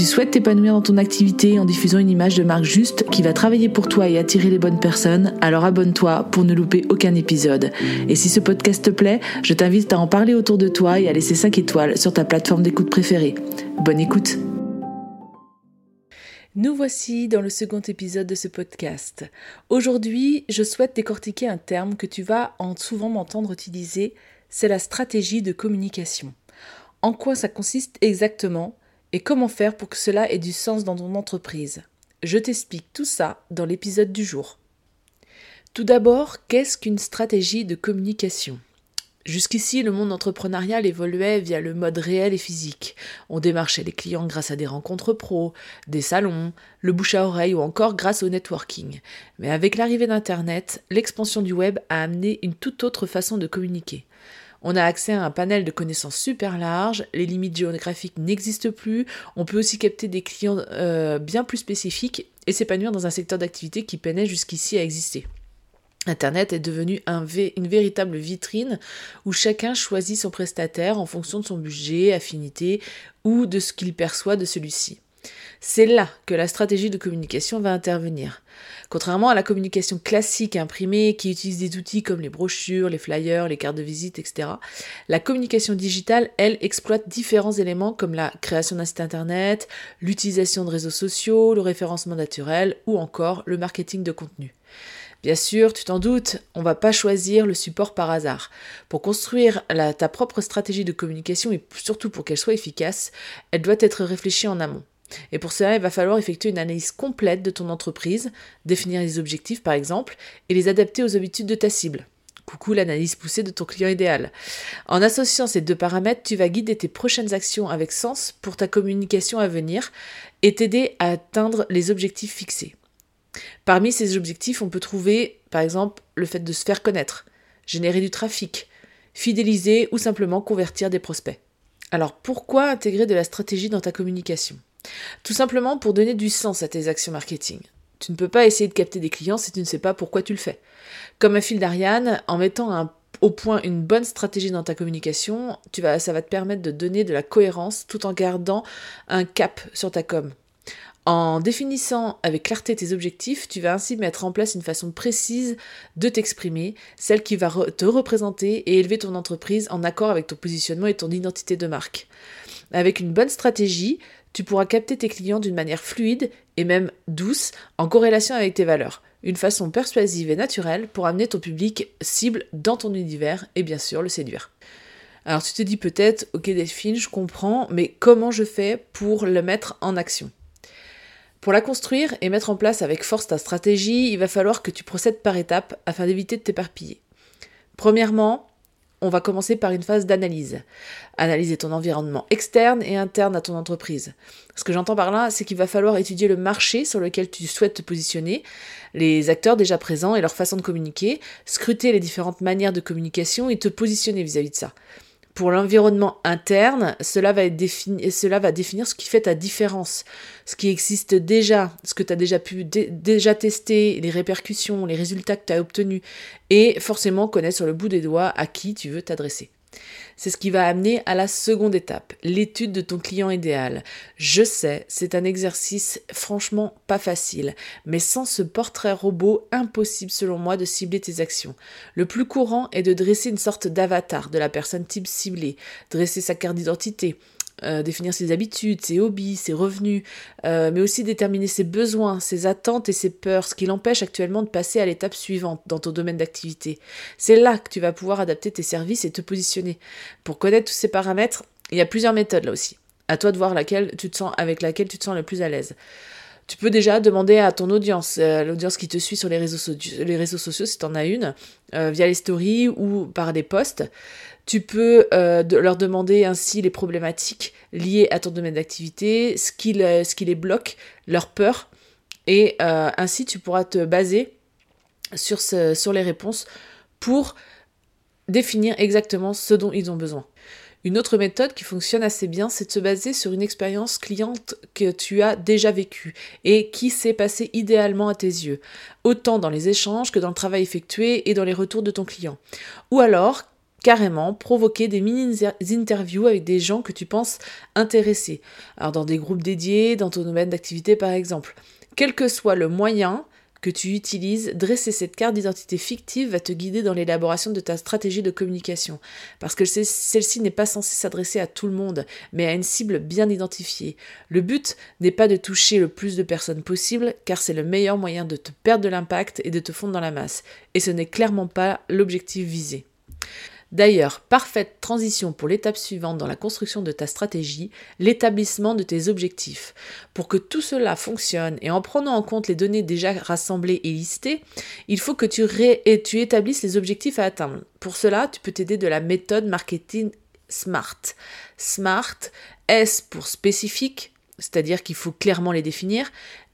tu souhaites t'épanouir dans ton activité en diffusant une image de marque juste qui va travailler pour toi et attirer les bonnes personnes, alors abonne-toi pour ne louper aucun épisode. Et si ce podcast te plaît, je t'invite à en parler autour de toi et à laisser 5 étoiles sur ta plateforme d'écoute préférée. Bonne écoute nous voici dans le second épisode de ce podcast. Aujourd'hui, je souhaite décortiquer un terme que tu vas en souvent m'entendre utiliser, c'est la stratégie de communication. En quoi ça consiste exactement? Et comment faire pour que cela ait du sens dans ton entreprise? Je t'explique tout ça dans l'épisode du jour. Tout d'abord, qu'est-ce qu'une stratégie de communication? Jusqu'ici, le monde entrepreneurial évoluait via le mode réel et physique. On démarchait les clients grâce à des rencontres pro, des salons, le bouche à oreille ou encore grâce au networking. Mais avec l'arrivée d'Internet, l'expansion du web a amené une toute autre façon de communiquer. On a accès à un panel de connaissances super large, les limites géographiques n'existent plus, on peut aussi capter des clients euh, bien plus spécifiques et s'épanouir dans un secteur d'activité qui peinait jusqu'ici à exister. Internet est devenu une véritable vitrine où chacun choisit son prestataire en fonction de son budget, affinité ou de ce qu'il perçoit de celui-ci. C'est là que la stratégie de communication va intervenir. Contrairement à la communication classique imprimée qui utilise des outils comme les brochures, les flyers, les cartes de visite, etc., la communication digitale, elle, exploite différents éléments comme la création d'un site internet, l'utilisation de réseaux sociaux, le référencement naturel ou encore le marketing de contenu. Bien sûr, tu t'en doutes, on va pas choisir le support par hasard. Pour construire ta propre stratégie de communication et surtout pour qu'elle soit efficace, elle doit être réfléchie en amont. Et pour cela, il va falloir effectuer une analyse complète de ton entreprise, définir les objectifs par exemple, et les adapter aux habitudes de ta cible. Coucou l'analyse poussée de ton client idéal. En associant ces deux paramètres, tu vas guider tes prochaines actions avec sens pour ta communication à venir et t'aider à atteindre les objectifs fixés. Parmi ces objectifs, on peut trouver par exemple le fait de se faire connaître, générer du trafic, fidéliser ou simplement convertir des prospects. Alors pourquoi intégrer de la stratégie dans ta communication? Tout simplement pour donner du sens à tes actions marketing. Tu ne peux pas essayer de capter des clients si tu ne sais pas pourquoi tu le fais. Comme un fil d'Ariane, en mettant au point une bonne stratégie dans ta communication, tu vas, ça va te permettre de donner de la cohérence tout en gardant un cap sur ta com. En définissant avec clarté tes objectifs, tu vas ainsi mettre en place une façon précise de t'exprimer, celle qui va te représenter et élever ton entreprise en accord avec ton positionnement et ton identité de marque. Avec une bonne stratégie, tu pourras capter tes clients d'une manière fluide et même douce en corrélation avec tes valeurs. Une façon persuasive et naturelle pour amener ton public cible dans ton univers et bien sûr le séduire. Alors tu te dis peut-être, ok Delphine, je comprends, mais comment je fais pour le mettre en action? Pour la construire et mettre en place avec force ta stratégie, il va falloir que tu procèdes par étapes afin d'éviter de t'éparpiller. Premièrement, on va commencer par une phase d'analyse. Analyser ton environnement externe et interne à ton entreprise. Ce que j'entends par là, c'est qu'il va falloir étudier le marché sur lequel tu souhaites te positionner, les acteurs déjà présents et leur façon de communiquer, scruter les différentes manières de communication et te positionner vis-à-vis de ça. Pour l'environnement interne, cela va, cela va, définir ce qui fait ta différence, ce qui existe déjà, ce que tu as déjà pu déjà tester, les répercussions, les résultats que tu as obtenus, et forcément connaître sur le bout des doigts à qui tu veux t'adresser. C'est ce qui va amener à la seconde étape, l'étude de ton client idéal. Je sais, c'est un exercice franchement pas facile, mais sans ce portrait robot, impossible selon moi de cibler tes actions. Le plus courant est de dresser une sorte d'avatar de la personne type ciblée, dresser sa carte d'identité, euh, définir ses habitudes, ses hobbies, ses revenus, euh, mais aussi déterminer ses besoins, ses attentes et ses peurs, ce qui l'empêche actuellement de passer à l'étape suivante dans ton domaine d'activité. C'est là que tu vas pouvoir adapter tes services et te positionner. Pour connaître tous ces paramètres, il y a plusieurs méthodes là aussi. À toi de voir laquelle tu avec laquelle tu te sens le plus à l'aise. Tu peux déjà demander à ton audience, euh, l'audience qui te suit sur les réseaux, sociaux, si tu en as une, euh, via les stories ou par des posts. Tu peux euh, leur demander ainsi les problématiques liées à ton domaine d'activité, ce qui, les bloque, leurs peurs, et ainsi tu pourras te baser sur les réponses pour définir exactement ce dont ils ont besoin. Une autre méthode qui fonctionne assez bien, c'est de se baser sur une expérience cliente que tu as déjà vécue et qui s'est passée idéalement à tes yeux, autant dans les échanges que dans le travail effectué et dans les retours de ton client. Ou alors, carrément provoquer des mini-interviews avec des gens que tu penses intéressés. Alors dans des groupes dédiés, dans ton domaine d'activité par exemple. Quel que soit le moyen, que tu utilises, dresser cette carte d'identité fictive va te guider dans l'élaboration de ta stratégie de communication. Parce que celle-ci n'est pas censée s'adresser à tout le monde, mais à une cible bien identifiée. Le but n'est pas de toucher le plus de personnes possible, car c'est le meilleur moyen de te perdre de l'impact et de te fondre dans la masse. Et ce n'est clairement pas l'objectif visé. D'ailleurs, parfaite transition pour l'étape suivante dans la construction de ta stratégie, l'établissement de tes objectifs. Pour que tout cela fonctionne et en prenant en compte les données déjà rassemblées et listées, il faut que tu, établisses les objectifs à atteindre. Pour cela, tu peux t'aider de la méthode marketing SMART. SMART, S pour spécifique, c'est-à-dire qu'il faut clairement les définir.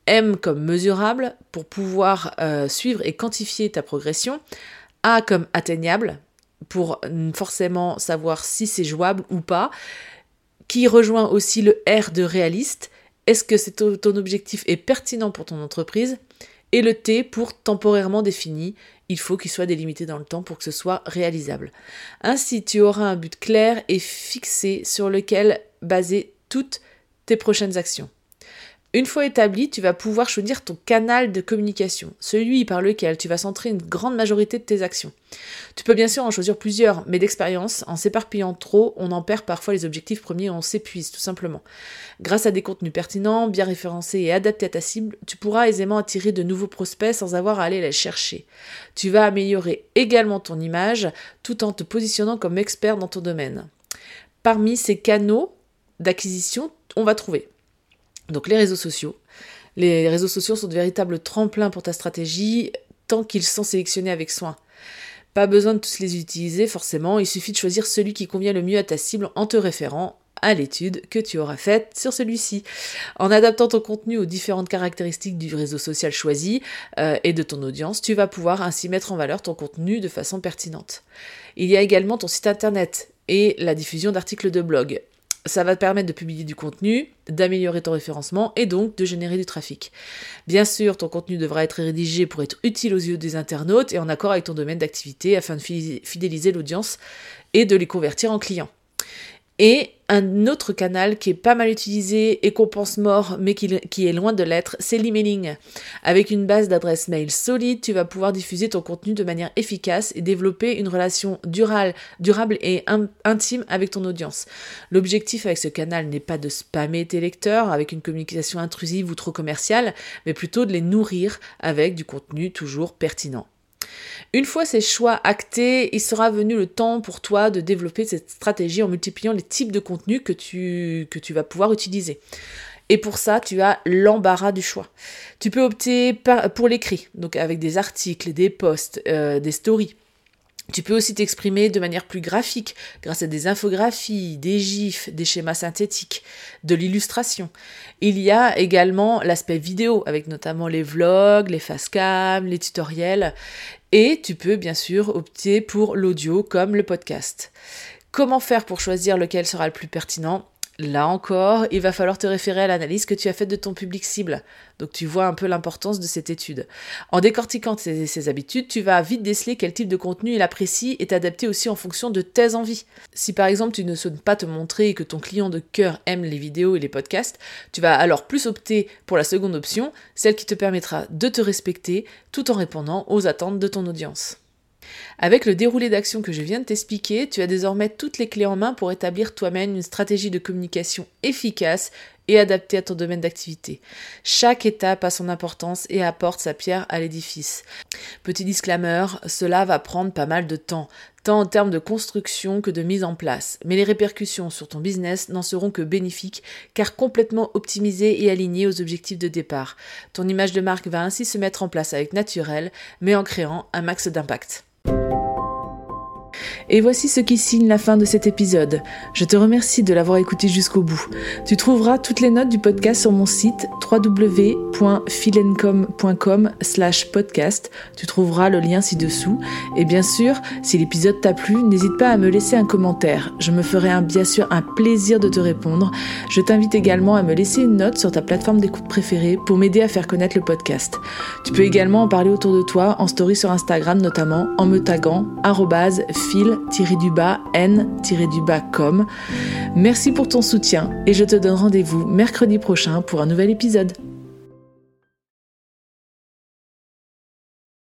M comme mesurable pour pouvoir euh, suivre et quantifier ta progression. A comme atteignable pour forcément savoir si c'est jouable ou pas, qui rejoint aussi le R de réaliste. Est-ce que ton objectif est pertinent pour ton entreprise? Et le T pour temporairement défini. Il faut qu'il soit délimité dans le temps pour que ce soit réalisable. Ainsi, tu auras un but clair et fixé sur lequel baser toutes tes prochaines actions. Une fois établi, tu vas pouvoir choisir ton canal de communication, celui par lequel tu vas centrer une grande majorité de tes actions. Tu peux bien sûr en choisir plusieurs, mais d'expérience, en s'éparpillant trop, on en perd parfois les objectifs premiers et on s'épuise tout simplement. Grâce à des contenus pertinents, bien référencés et adaptés à ta cible, tu pourras aisément attirer de nouveaux prospects sans avoir à aller les chercher. Tu vas améliorer également ton image tout en te positionnant comme expert dans ton domaine. Parmi ces canaux d'acquisition, on va trouver donc les réseaux sociaux. Les réseaux sociaux sont de véritables tremplins pour ta stratégie tant qu'ils sont sélectionnés avec soin. Pas besoin de tous les utiliser forcément, il suffit de choisir celui qui convient le mieux à ta cible en te référant à l'étude que tu auras faite sur celui-ci. En adaptant ton contenu aux différentes caractéristiques du réseau social choisi euh, et de ton audience, tu vas pouvoir ainsi mettre en valeur ton contenu de façon pertinente. Il y a également ton site internet et la diffusion d'articles de blog ça va te permettre de publier du contenu, d'améliorer ton référencement et donc de générer du trafic. Bien sûr, ton contenu devra être rédigé pour être utile aux yeux des internautes et en accord avec ton domaine d'activité afin de fidéliser l'audience et de les convertir en clients. Et un autre canal qui est pas mal utilisé et qu'on pense mort, mais qui, est loin de l'être, c'est l'emailing. Avec une base d'adresse mail solide, tu vas pouvoir diffuser ton contenu de manière efficace et développer une relation durable, durable et intime avec ton audience. L'objectif avec ce canal n'est pas de spammer tes lecteurs avec une communication intrusive ou trop commerciale, mais plutôt de les nourrir avec du contenu toujours pertinent. Une fois ces choix actés, il sera venu le temps pour toi de développer cette stratégie en multipliant les types de contenus que tu, vas pouvoir utiliser. Et pour ça, tu as l'embarras du choix. Tu peux opter pour l'écrit, donc avec des articles, des posts, euh, des stories. Tu peux aussi t'exprimer de manière plus graphique grâce à des infographies, des gifs, des schémas synthétiques, de l'illustration. Il y a également l'aspect vidéo avec notamment les vlogs, les facecam, les tutoriels et tu peux bien sûr opter pour l'audio comme le podcast. Comment faire pour choisir lequel sera le plus pertinent? Là encore, il va falloir te référer à l'analyse que tu as faite de ton public cible. Donc tu vois un peu l'importance de cette étude. En décortiquant ses, habitudes, tu vas vite déceler quel type de contenu il apprécie et t'adapter aussi en fonction de tes envies. Si par exemple tu ne souhaites pas te montrer que ton client de cœur aime les vidéos et les podcasts, tu vas alors plus opter pour la seconde option, celle qui te permettra de te respecter tout en répondant aux attentes de ton audience. Avec le déroulé d'action que je viens de t'expliquer, tu as désormais toutes les clés en main pour établir toi-même une stratégie de communication efficace et adaptée à ton domaine d'activité. Chaque étape a son importance et apporte sa pierre à l'édifice. Petit disclaimer, cela va prendre pas mal de temps. tant en termes de construction que de mise en place. Mais les répercussions sur ton business n'en seront que bénéfiques, car complètement optimisées et alignées aux objectifs de départ. Ton image de marque va ainsi se mettre en place avec naturel, mais en créant un max d'impact. Et voici ce qui signe la fin de cet épisode. Je te remercie de l'avoir écouté jusqu'au bout. Tu trouveras toutes les notes du podcast sur mon site www.philencom.com slash podcast. Tu trouveras le lien ci-dessous. Et bien sûr, si l'épisode t'a plu, n'hésite pas à me laisser un commentaire. Je me ferai bien sûr un plaisir de te répondre. Je t'invite également à me laisser une note sur ta plateforme d'écoute préférée pour m'aider à faire connaître le podcast. Tu peux également en parler autour de toi en story sur Instagram notamment en me taguant phil n-com. Merci pour ton soutien et je te donne rendez-vous mercredi prochain pour un nouvel épisode.